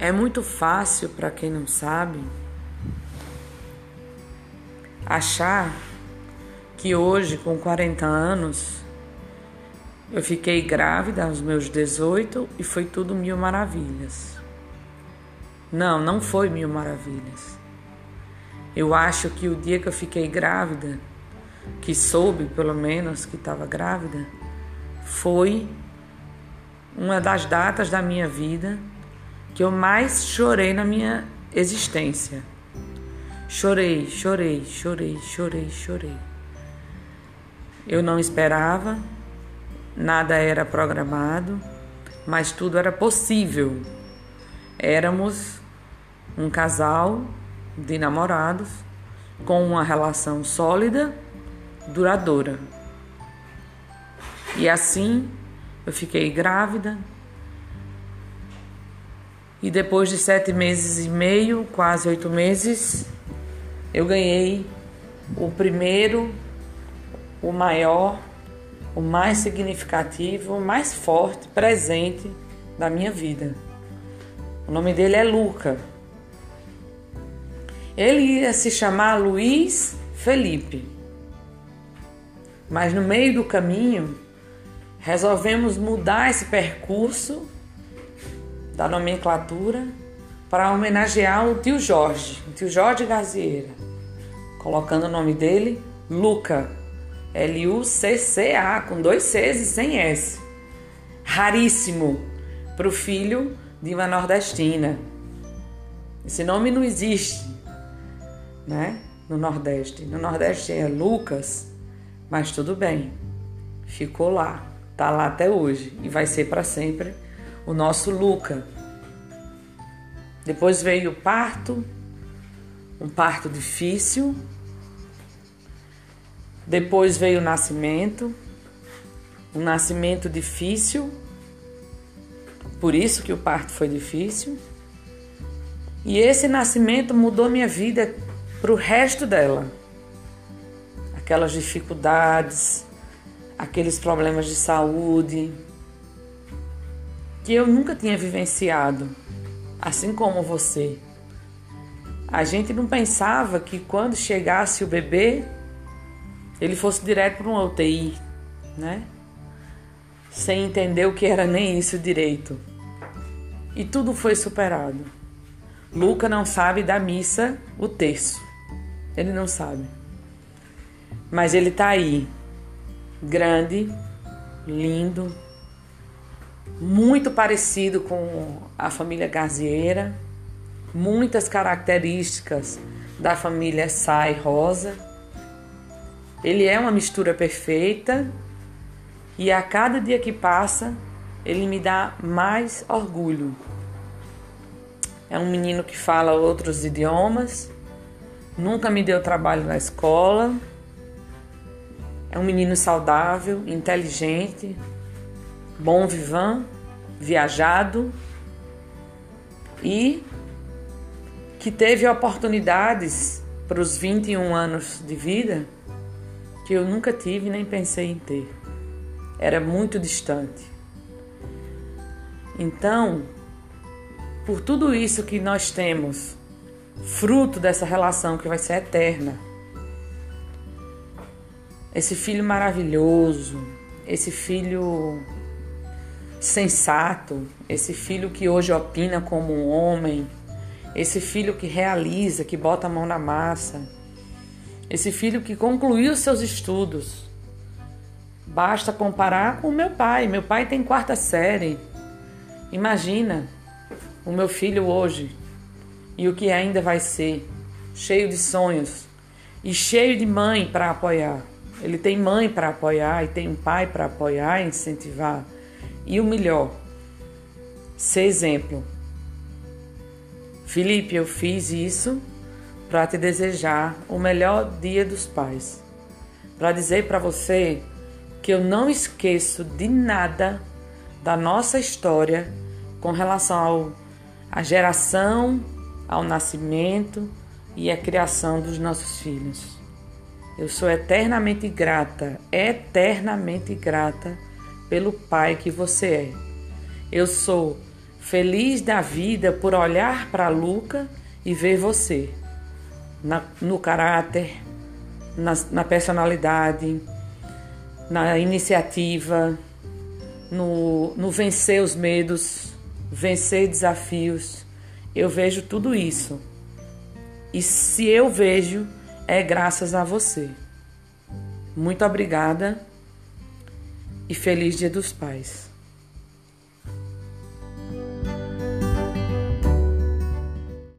É muito fácil para quem não sabe achar que hoje, com 40 anos, eu fiquei grávida aos meus 18 e foi tudo mil maravilhas. Não, não foi mil maravilhas. Eu acho que o dia que eu fiquei grávida, que soube pelo menos que estava grávida, foi uma das datas da minha vida que eu mais chorei na minha existência. Chorei, chorei, chorei, chorei, chorei. Eu não esperava, nada era programado, mas tudo era possível. Éramos um casal de namorados com uma relação sólida, duradoura. E assim eu fiquei grávida. E depois de sete meses e meio, quase oito meses, eu ganhei o primeiro, o maior, o mais significativo, o mais forte presente da minha vida. O nome dele é Luca. Ele ia se chamar Luiz Felipe. Mas no meio do caminho, resolvemos mudar esse percurso da nomenclatura para homenagear o tio Jorge, o tio Jorge Gazieira, colocando o nome dele Luca, L-U-C-C-A, com dois Cs e sem S. Raríssimo para o filho de uma nordestina. Esse nome não existe, né? No Nordeste. No Nordeste é Lucas, mas tudo bem. Ficou lá, tá lá até hoje e vai ser para sempre o nosso Luca. Depois veio o parto, um parto difícil. Depois veio o nascimento, um nascimento difícil. Por isso que o parto foi difícil. E esse nascimento mudou minha vida para o resto dela. Aquelas dificuldades, aqueles problemas de saúde que eu nunca tinha vivenciado assim como você. A gente não pensava que quando chegasse o bebê, ele fosse direto para uma UTI, né? Sem entender o que era nem isso direito. E tudo foi superado. Luca não sabe da missa o terço. Ele não sabe. Mas ele está aí, grande, lindo, muito parecido com a família Gazieira, muitas características da família Sai Rosa. Ele é uma mistura perfeita e a cada dia que passa, ele me dá mais orgulho. É um menino que fala outros idiomas, nunca me deu trabalho na escola. É um menino saudável, inteligente, bom vivant, viajado e que teve oportunidades para os 21 anos de vida que eu nunca tive nem pensei em ter. Era muito distante. Então, por tudo isso que nós temos, fruto dessa relação que vai ser eterna, esse filho maravilhoso, esse filho sensato, esse filho que hoje opina como um homem, esse filho que realiza, que bota a mão na massa, esse filho que concluiu seus estudos. Basta comparar com o meu pai. Meu pai tem quarta série. Imagina o meu filho hoje e o que ainda vai ser, cheio de sonhos e cheio de mãe para apoiar. Ele tem mãe para apoiar e tem um pai para apoiar e incentivar. E o melhor, ser exemplo. Felipe, eu fiz isso para te desejar o melhor dia dos pais. Para dizer para você que eu não esqueço de nada da nossa história com relação ao, à geração, ao nascimento e à criação dos nossos filhos. Eu sou eternamente grata, eternamente grata pelo pai que você é. Eu sou feliz da vida por olhar para Luca e ver você na, no caráter, na, na personalidade, na iniciativa, no, no vencer os medos, vencer desafios. Eu vejo tudo isso. E se eu vejo, é graças a você. Muito obrigada e feliz Dia dos Pais.